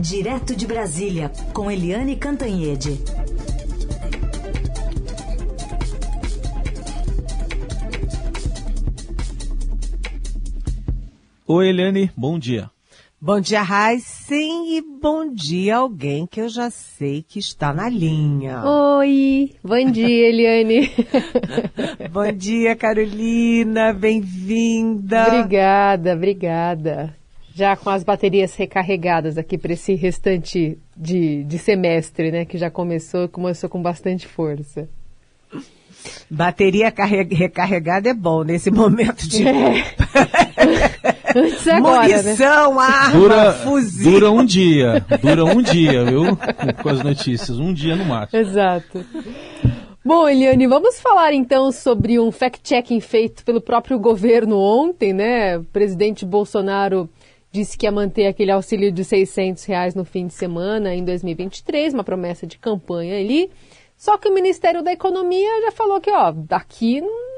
Direto de Brasília, com Eliane Cantanhede. Oi, Eliane, bom dia. Bom dia, Sim, e bom dia alguém que eu já sei que está na linha. Oi, bom dia, Eliane. bom dia, Carolina, bem-vinda. Obrigada, obrigada. Já com as baterias recarregadas aqui para esse restante de, de semestre, né, que já começou, começou com bastante força. Bateria recarregada é bom nesse momento de. É. Antes agora, né? Munição, né? arma, dura, fuzil. Dura um dia. Dura um dia, viu? Com as notícias. Um dia no máximo. Exato. Bom, Eliane, vamos falar então sobre um fact-checking feito pelo próprio governo ontem, né? O presidente Bolsonaro disse que ia manter aquele auxílio de 600 reais no fim de semana em 2023, uma promessa de campanha ali. Só que o Ministério da Economia já falou que, ó, daqui não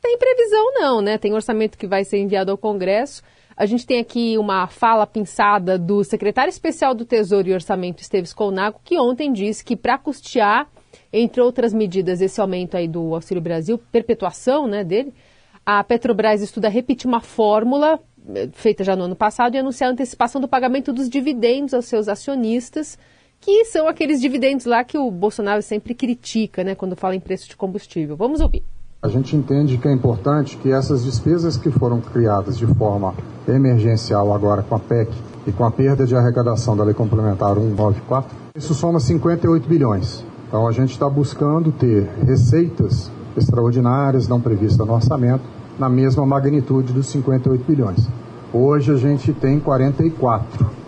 tem previsão não, né? Tem orçamento que vai ser enviado ao Congresso. A gente tem aqui uma fala pinçada do secretário especial do Tesouro e Orçamento, Esteves Colnago, que ontem disse que para custear, entre outras medidas, esse aumento aí do Auxílio Brasil, perpetuação né, dele, a Petrobras estuda repetir uma fórmula feita já no ano passado e anunciar a antecipação do pagamento dos dividendos aos seus acionistas que são aqueles dividendos lá que o Bolsonaro sempre critica, né, quando fala em preço de combustível. Vamos ouvir. A gente entende que é importante que essas despesas que foram criadas de forma emergencial agora com a PEC e com a perda de arrecadação da Lei Complementar 194, isso soma 58 bilhões. Então a gente está buscando ter receitas extraordinárias não previstas no orçamento na mesma magnitude dos 58 bilhões. Hoje a gente tem 44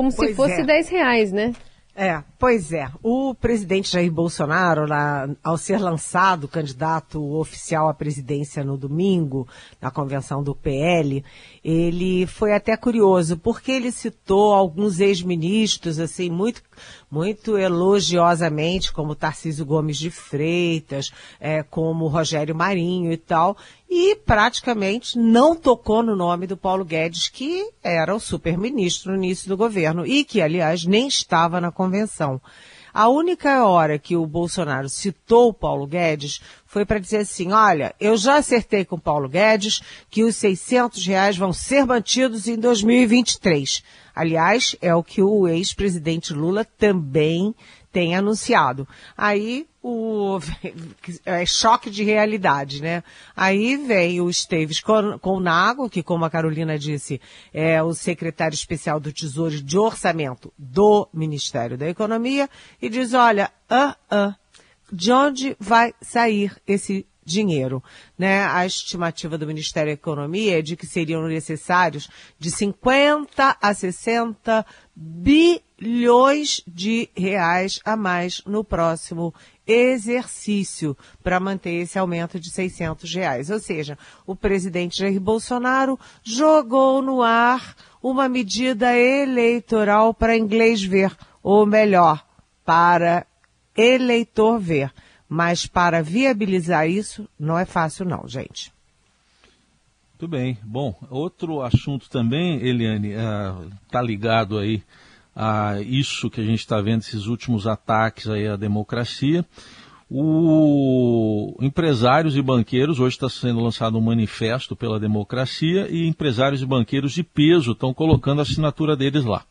como pois se fosse é. 10 reais, né? É, pois é. O presidente Jair Bolsonaro, lá, ao ser lançado candidato oficial à presidência no domingo, na convenção do PL, ele foi até curioso, porque ele citou alguns ex-ministros, assim, muito, muito elogiosamente, como Tarcísio Gomes de Freitas, é, como Rogério Marinho e tal, e praticamente não tocou no nome do Paulo Guedes, que era o super-ministro no início do governo e que, aliás, nem estava na convenção. A única hora que o Bolsonaro citou o Paulo Guedes foi para dizer assim, olha, eu já acertei com o Paulo Guedes que os 600 reais vão ser mantidos em 2023. Aliás, é o que o ex-presidente Lula também tem anunciado. Aí o é choque de realidade, né? Aí vem o Esteves Colnago, que como a Carolina disse, é o secretário especial do Tesouro de Orçamento do Ministério da Economia, e diz, olha, ah, ah, de onde vai sair esse dinheiro, né? A estimativa do Ministério da Economia é de que seriam necessários de 50 a 60 bilhões de reais a mais no próximo exercício para manter esse aumento de 600 reais. Ou seja, o presidente Jair Bolsonaro jogou no ar uma medida eleitoral para inglês ver, ou melhor, para eleitor ver. Mas para viabilizar isso, não é fácil não, gente. Muito bem. Bom, outro assunto também, Eliane, está uh, ligado aí a isso que a gente está vendo, esses últimos ataques aí à democracia. O empresários e banqueiros, hoje está sendo lançado um manifesto pela democracia e empresários e banqueiros de peso estão colocando a assinatura deles lá.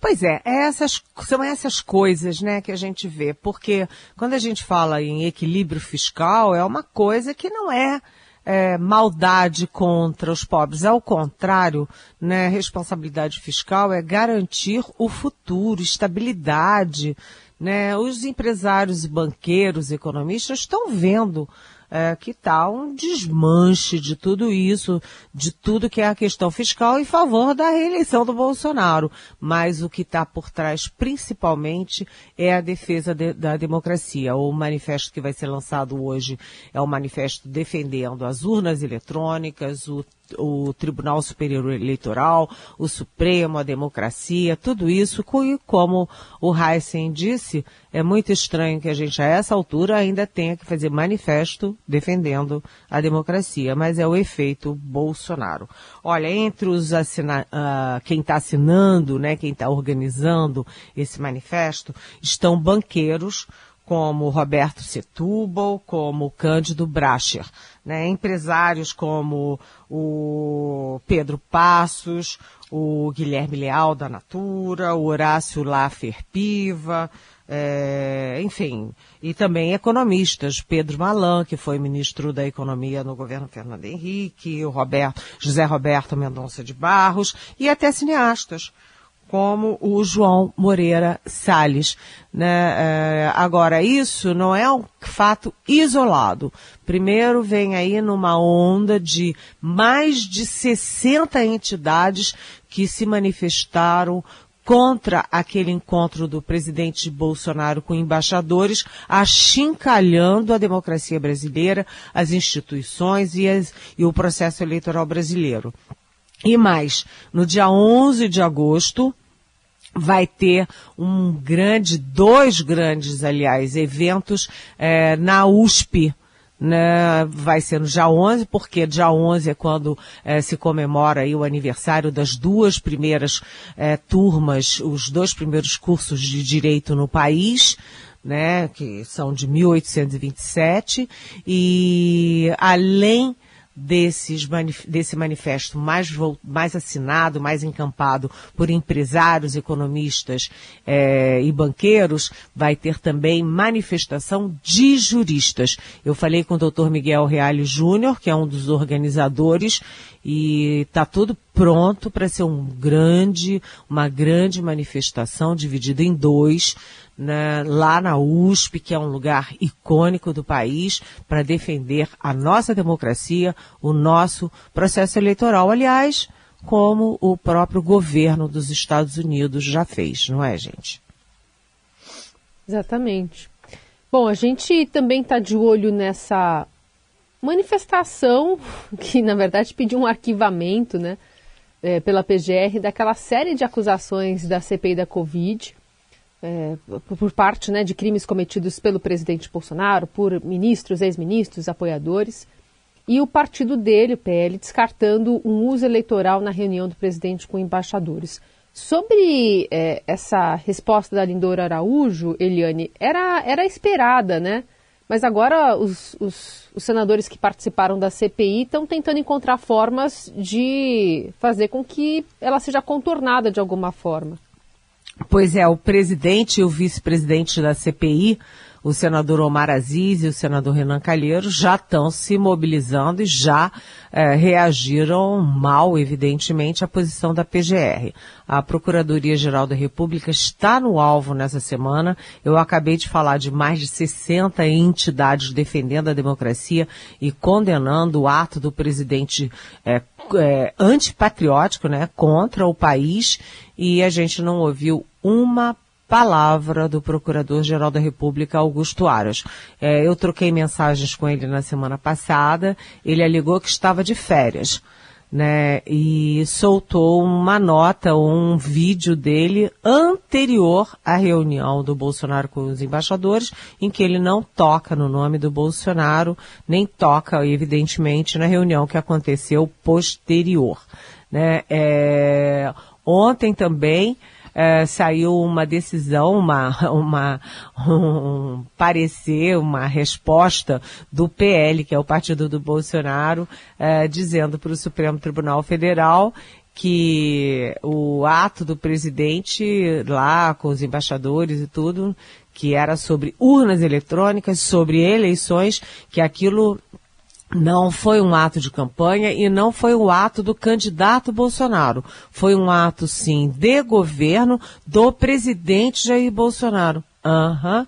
Pois é, é essas, são essas coisas, né, que a gente vê, porque quando a gente fala em equilíbrio fiscal, é uma coisa que não é, é maldade contra os pobres. Ao contrário, né, responsabilidade fiscal é garantir o futuro, estabilidade, né? Os empresários, banqueiros, economistas estão vendo é, que está um desmanche de tudo isso, de tudo que é a questão fiscal em favor da reeleição do Bolsonaro. Mas o que está por trás, principalmente, é a defesa de, da democracia. O manifesto que vai ser lançado hoje é o manifesto defendendo as urnas eletrônicas, o o Tribunal Superior Eleitoral, o Supremo, a democracia, tudo isso, como o Heisen disse, é muito estranho que a gente, a essa altura, ainda tenha que fazer manifesto defendendo a democracia, mas é o efeito Bolsonaro. Olha, entre os assina, uh, quem está assinando, né, quem está organizando esse manifesto, estão banqueiros, como Roberto Setúbal, como Cândido Bracher, né? empresários como o Pedro Passos, o Guilherme Leal da Natura, o Horácio Laffer Piva, é, enfim, e também economistas, Pedro Malan, que foi ministro da Economia no governo Fernando Henrique, o Roberto, José Roberto Mendonça de Barros, e até cineastas como o João Moreira Salles. Né? É, agora, isso não é um fato isolado. Primeiro vem aí numa onda de mais de 60 entidades que se manifestaram contra aquele encontro do presidente Bolsonaro com embaixadores, achincalhando a democracia brasileira, as instituições e, as, e o processo eleitoral brasileiro. E mais, no dia 11 de agosto, vai ter um grande, dois grandes, aliás, eventos é, na USP, né, vai ser no dia 11, porque dia 11 é quando é, se comemora aí o aniversário das duas primeiras é, turmas, os dois primeiros cursos de direito no país, né, que são de 1827, e além desses, desse manifesto mais, mais assinado, mais encampado por empresários, economistas é, e banqueiros, vai ter também manifestação de juristas. Eu falei com o doutor Miguel Reale Júnior, que é um dos organizadores, e está tudo pronto para ser um grande, uma grande manifestação dividida em dois, né, lá na USP, que é um lugar icônico do país, para defender a nossa democracia, o nosso processo eleitoral. Aliás, como o próprio governo dos Estados Unidos já fez, não é, gente? Exatamente. Bom, a gente também está de olho nessa manifestação que, na verdade, pediu um arquivamento, né, é, pela PGR daquela série de acusações da CPI da Covid é, por parte né, de crimes cometidos pelo presidente Bolsonaro, por ministros, ex-ministros, apoiadores, e o partido dele, o PL, descartando um uso eleitoral na reunião do presidente com embaixadores. Sobre é, essa resposta da Lindora Araújo, Eliane, era, era esperada, né? Mas agora os, os, os senadores que participaram da CPI estão tentando encontrar formas de fazer com que ela seja contornada de alguma forma. Pois é, o presidente e o vice-presidente da CPI, o senador Omar Aziz e o senador Renan Calheiros, já estão se mobilizando e já é, reagiram mal, evidentemente, à posição da PGR. A Procuradoria-Geral da República está no alvo nessa semana. Eu acabei de falar de mais de 60 entidades defendendo a democracia e condenando o ato do presidente é, é, antipatriótico, né, contra o país, e a gente não ouviu uma palavra do Procurador-Geral da República, Augusto Aras. É, eu troquei mensagens com ele na semana passada, ele alegou que estava de férias, né, e soltou uma nota, um vídeo dele anterior à reunião do Bolsonaro com os embaixadores, em que ele não toca no nome do Bolsonaro, nem toca, evidentemente, na reunião que aconteceu posterior. Né, é, ontem também, é, saiu uma decisão, uma, uma, um parecer, uma resposta do PL, que é o partido do Bolsonaro, é, dizendo para o Supremo Tribunal Federal que o ato do presidente lá com os embaixadores e tudo, que era sobre urnas eletrônicas, sobre eleições, que aquilo não foi um ato de campanha e não foi um ato do candidato Bolsonaro. Foi um ato, sim, de governo do presidente Jair Bolsonaro. Uhum.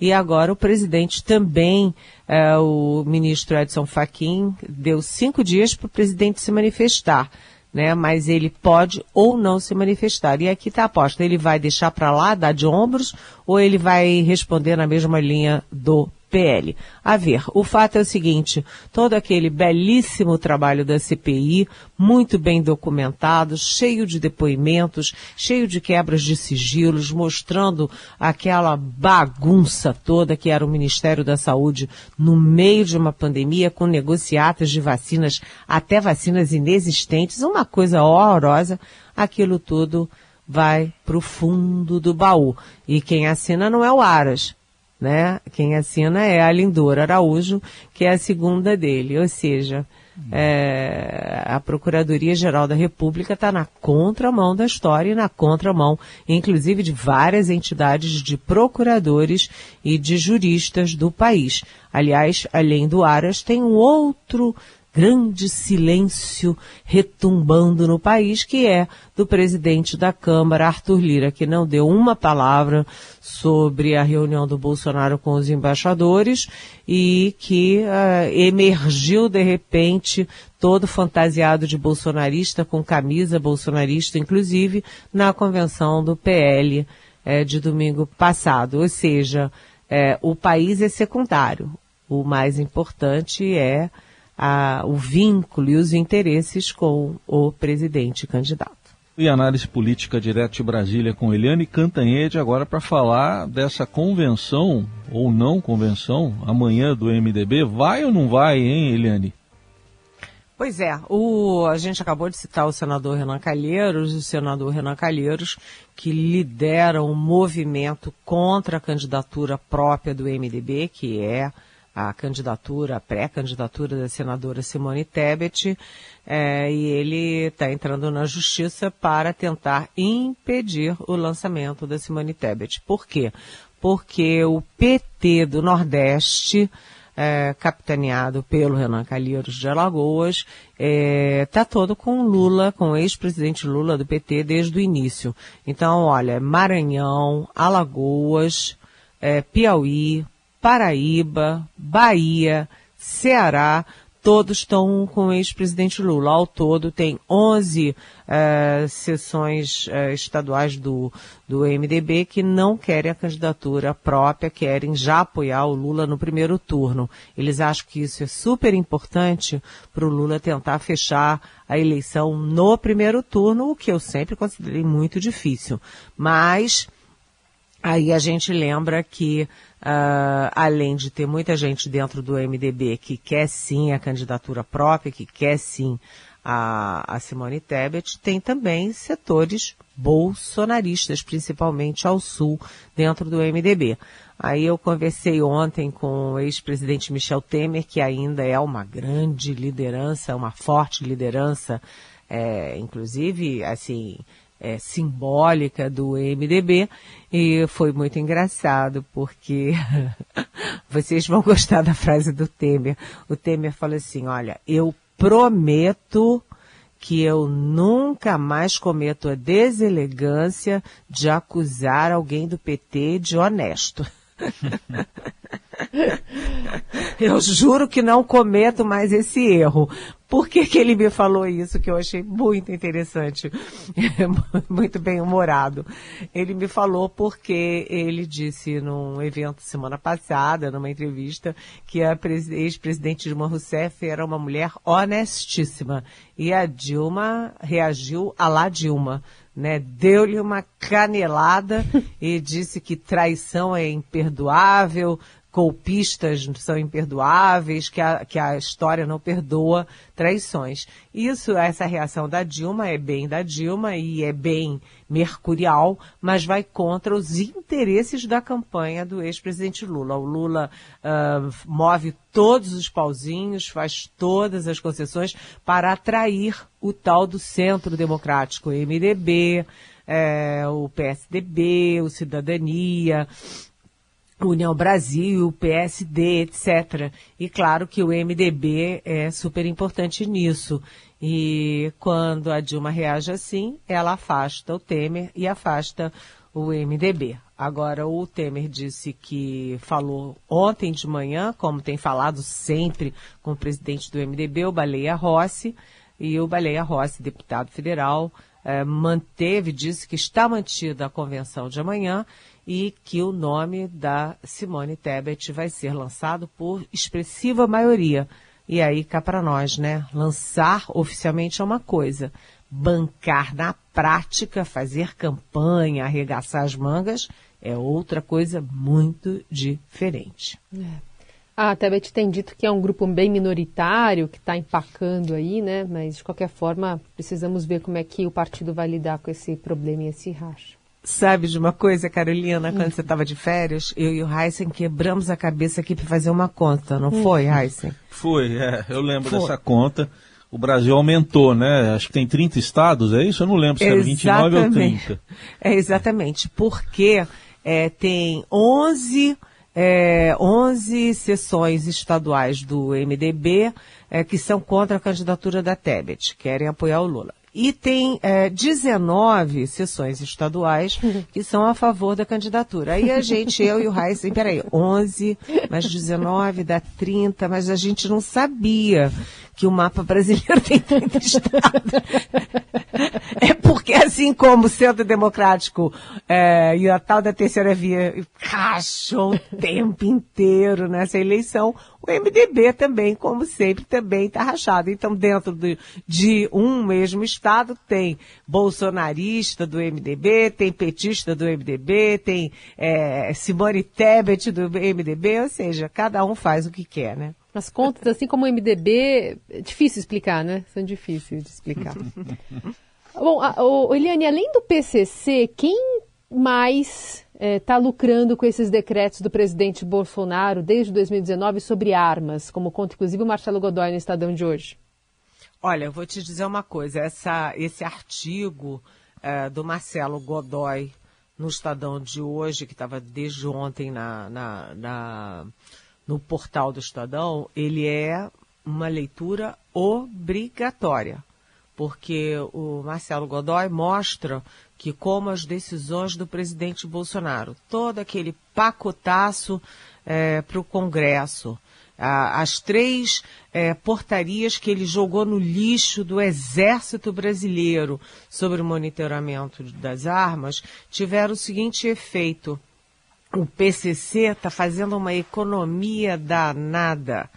E agora o presidente também, é, o ministro Edson Fachin, deu cinco dias para o presidente se manifestar. Né, mas ele pode ou não se manifestar. E aqui está a aposta. Ele vai deixar para lá, dar de ombros, ou ele vai responder na mesma linha do PL. A ver, o fato é o seguinte, todo aquele belíssimo trabalho da CPI, muito bem documentado, cheio de depoimentos, cheio de quebras de sigilos, mostrando aquela bagunça toda que era o Ministério da Saúde no meio de uma pandemia, com negociatas de vacinas, até vacinas inexistentes, uma coisa horrorosa, aquilo tudo vai para o fundo do baú. E quem assina não é o Aras, né? Quem assina é a Lindora Araújo, que é a segunda dele. Ou seja, é, a Procuradoria-Geral da República está na contramão da história e na contramão, inclusive, de várias entidades de procuradores e de juristas do país. Aliás, além do Aras, tem um outro grande silêncio retumbando no país, que é do presidente da Câmara, Arthur Lira, que não deu uma palavra sobre a reunião do Bolsonaro com os embaixadores e que uh, emergiu de repente todo fantasiado de bolsonarista, com camisa bolsonarista, inclusive, na convenção do PL eh, de domingo passado. Ou seja, eh, o país é secundário. O mais importante é a, o vínculo e os interesses com o presidente candidato. E análise política direto de Brasília com Eliane Cantanhede, agora para falar dessa convenção, ou não convenção, amanhã do MDB. Vai ou não vai, hein, Eliane? Pois é, o, a gente acabou de citar o senador Renan Calheiros, o senador Renan Calheiros, que lidera um movimento contra a candidatura própria do MDB, que é a candidatura, a pré-candidatura da senadora Simone Tebet, é, e ele está entrando na justiça para tentar impedir o lançamento da Simone Tebet. Por quê? Porque o PT do Nordeste, é, capitaneado pelo Renan Calheiros de Alagoas, está é, tá todo com Lula, com o ex-presidente Lula do PT desde o início. Então, olha, Maranhão, Alagoas, é, Piauí, Paraíba, Bahia, Ceará, todos estão com o ex-presidente Lula. Ao todo, tem 11 uh, sessões uh, estaduais do, do MDB que não querem a candidatura própria, querem já apoiar o Lula no primeiro turno. Eles acham que isso é super importante para o Lula tentar fechar a eleição no primeiro turno, o que eu sempre considerei muito difícil. Mas aí a gente lembra que Uh, além de ter muita gente dentro do MDB que quer sim a candidatura própria, que quer sim a, a Simone Tebet, tem também setores bolsonaristas, principalmente ao sul, dentro do MDB. Aí eu conversei ontem com o ex-presidente Michel Temer, que ainda é uma grande liderança, uma forte liderança, é, inclusive, assim, é, simbólica do MDB e foi muito engraçado porque vocês vão gostar da frase do Temer. O Temer falou assim, olha, eu prometo que eu nunca mais cometo a deselegância de acusar alguém do PT de honesto. eu juro que não cometo mais esse erro. Por que, que ele me falou isso, que eu achei muito interessante, muito bem humorado? Ele me falou porque ele disse num evento semana passada, numa entrevista, que a ex-presidente Dilma Rousseff era uma mulher honestíssima. E a Dilma reagiu a lá Dilma. Né, deu-lhe uma canelada e disse que traição é imperdoável, golpistas são imperdoáveis, que a, que a história não perdoa traições. Isso, essa reação da Dilma é bem da Dilma e é bem mercurial, mas vai contra os interesses da campanha do ex-presidente Lula. O Lula uh, move todos os pauzinhos, faz todas as concessões para atrair o tal do centro democrático, MDB, é, o PSDB, o Cidadania, União Brasil, PSD, etc. E claro que o MDB é super importante nisso. E quando a Dilma reage assim, ela afasta o Temer e afasta o MDB. Agora, o Temer disse que falou ontem de manhã, como tem falado sempre com o presidente do MDB, o Baleia Rossi, e o Baleia Rossi, deputado federal, é, manteve, disse que está mantida a convenção de amanhã e que o nome da Simone Tebet vai ser lançado por expressiva maioria. E aí cá para nós, né? Lançar oficialmente é uma coisa, bancar na prática, fazer campanha, arregaçar as mangas é outra coisa muito diferente. É. A Tebet tem dito que é um grupo bem minoritário que está empacando aí, né? Mas de qualquer forma precisamos ver como é que o partido vai lidar com esse problema e esse racha. Sabe de uma coisa, Carolina, quando você estava de férias, eu e o Heisen quebramos a cabeça aqui para fazer uma conta, não foi, Heisen? Foi, é, eu lembro foi. dessa conta. O Brasil aumentou, né? Acho que tem 30 estados, é isso? Eu não lembro se era 29 ou 30. É, exatamente, porque é, tem 11, é, 11 sessões estaduais do MDB é, que são contra a candidatura da Tebet, querem apoiar o Lula. E tem é, 19 sessões estaduais que são a favor da candidatura. Aí a gente, eu e o Heisen, peraí, 11 mais 19 dá 30, mas a gente não sabia que o mapa brasileiro tem 30 estados. é porque, assim como o Centro Democrático é, e a tal da terceira via rachou o tempo inteiro nessa eleição, o MDB também, como sempre, também está rachado. Então, dentro de, de um mesmo estado, tem bolsonarista do MDB, tem petista do MDB, tem é, Simone Tebet do MDB, ou seja, cada um faz o que quer, né? As contas, assim como o MDB, é difícil explicar, né? São difíceis de explicar. Bom, a, o, Eliane, além do PCC, quem mais está é, tá lucrando com esses decretos do presidente Bolsonaro desde 2019 sobre armas, como conta inclusive o Marcelo Godoy no Estadão de hoje? Olha, eu vou te dizer uma coisa, essa, esse artigo é, do Marcelo Godoy no Estadão de hoje, que estava desde ontem na, na, na no portal do Estadão, ele é uma leitura obrigatória, porque o Marcelo Godoy mostra que como as decisões do presidente Bolsonaro, todo aquele pacotaço é, para o Congresso, as três é, portarias que ele jogou no lixo do Exército Brasileiro sobre o monitoramento das armas, tiveram o seguinte efeito o PCC está fazendo uma economia danada,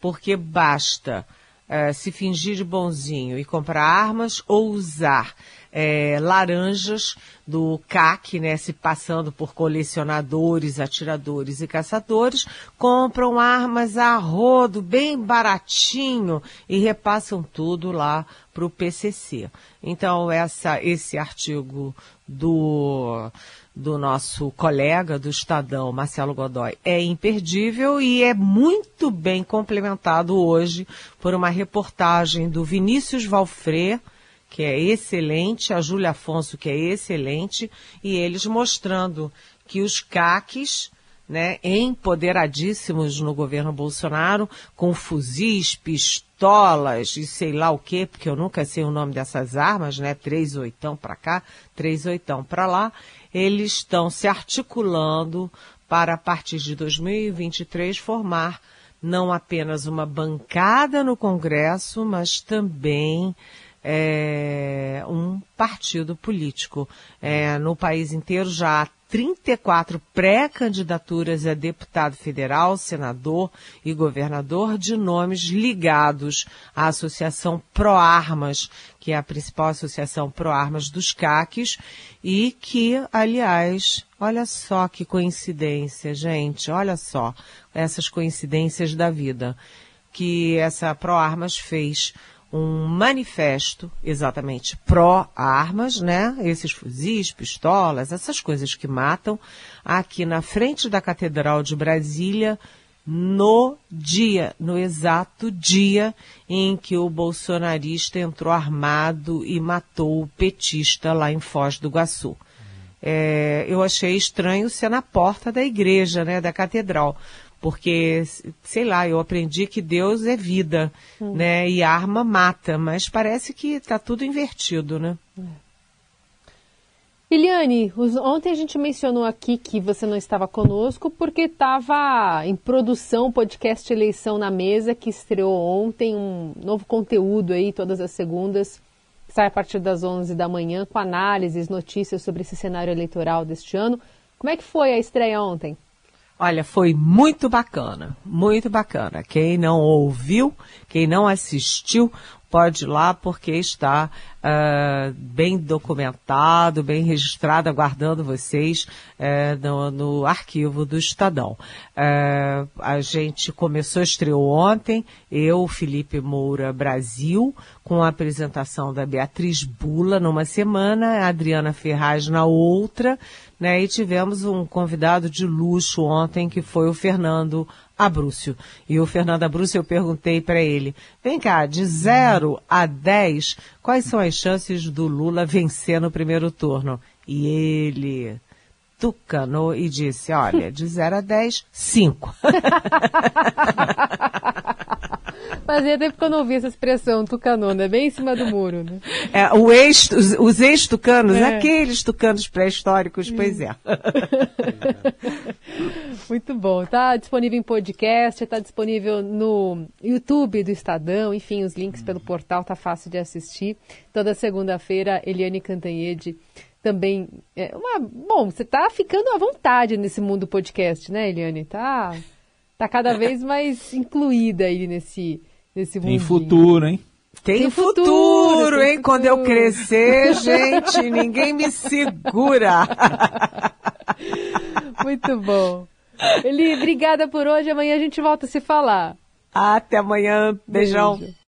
porque basta é, se fingir de bonzinho e comprar armas ou usar é, laranjas do CAC, né, se passando por colecionadores, atiradores e caçadores, compram armas a rodo, bem baratinho, e repassam tudo lá para o PCC. Então, essa, esse artigo do do nosso colega do Estadão, Marcelo Godoy, é imperdível e é muito bem complementado hoje por uma reportagem do Vinícius Valfré, que é excelente, a Júlia Afonso, que é excelente, e eles mostrando que os CACs, né, empoderadíssimos no governo Bolsonaro, com fuzis, pistolas e sei lá o quê, porque eu nunca sei o nome dessas armas, né, três oitão para cá, três oitão para lá, eles estão se articulando para, a partir de 2023, formar não apenas uma bancada no Congresso, mas também é, um partido político. É, no país inteiro já há 34 pré-candidaturas a deputado federal, senador e governador de nomes ligados à Associação Pro Armas, que é a principal associação pro armas dos CACs, e que, aliás, olha só que coincidência, gente, olha só essas coincidências da vida, que essa Pro Armas fez um manifesto exatamente pró-armas, né? Esses fuzis, pistolas, essas coisas que matam, aqui na frente da Catedral de Brasília, no dia, no exato dia em que o bolsonarista entrou armado e matou o petista lá em Foz do Iguaçu. É, eu achei estranho ser na porta da igreja, né, da catedral, porque, sei lá, eu aprendi que Deus é vida, hum. né? E arma mata, mas parece que está tudo invertido, né? É. Eliane, ontem a gente mencionou aqui que você não estava conosco porque estava em produção o podcast Eleição na Mesa, que estreou ontem, um novo conteúdo aí todas as segundas. sai a partir das 11 da manhã com análises, notícias sobre esse cenário eleitoral deste ano. Como é que foi a estreia ontem? Olha, foi muito bacana, muito bacana. Quem não ouviu, quem não assistiu, pode ir lá porque está uh, bem documentado, bem registrado, aguardando vocês uh, no, no, arquivo do Estadão. Uh, a gente começou, estreou ontem, eu, Felipe Moura Brasil, com a apresentação da Beatriz Bula numa semana, a Adriana Ferraz na outra, né? E tivemos um convidado de luxo ontem, que foi o Fernando Abrúcio. E o Fernando Abrúcio, eu perguntei para ele, vem cá, de 0 a 10, quais são as chances do Lula vencer no primeiro turno? E ele tucanou e disse, olha, de 0 a 10, 5. Fazia tempo que eu não ouvi essa expressão, tucanou, né? Bem em cima do muro, né? É, o ex, os, os ex-tucanos, é. aqueles tucanos pré-históricos, pois é. Muito bom. Está disponível em podcast, está disponível no YouTube do Estadão, enfim, os links pelo portal, tá fácil de assistir. Toda segunda-feira, Eliane Cantanhede também. É uma, bom, você está ficando à vontade nesse mundo podcast, né, Eliane? Tá, tá cada vez mais incluída aí nesse, nesse mundo. Tem futuro, hein? Tem, tem futuro, futuro, tem hein? Futuro. Quando eu crescer, gente, ninguém me segura. Muito bom. Eli, obrigada por hoje. Amanhã a gente volta a se falar. Até amanhã. Beijão. Beijo.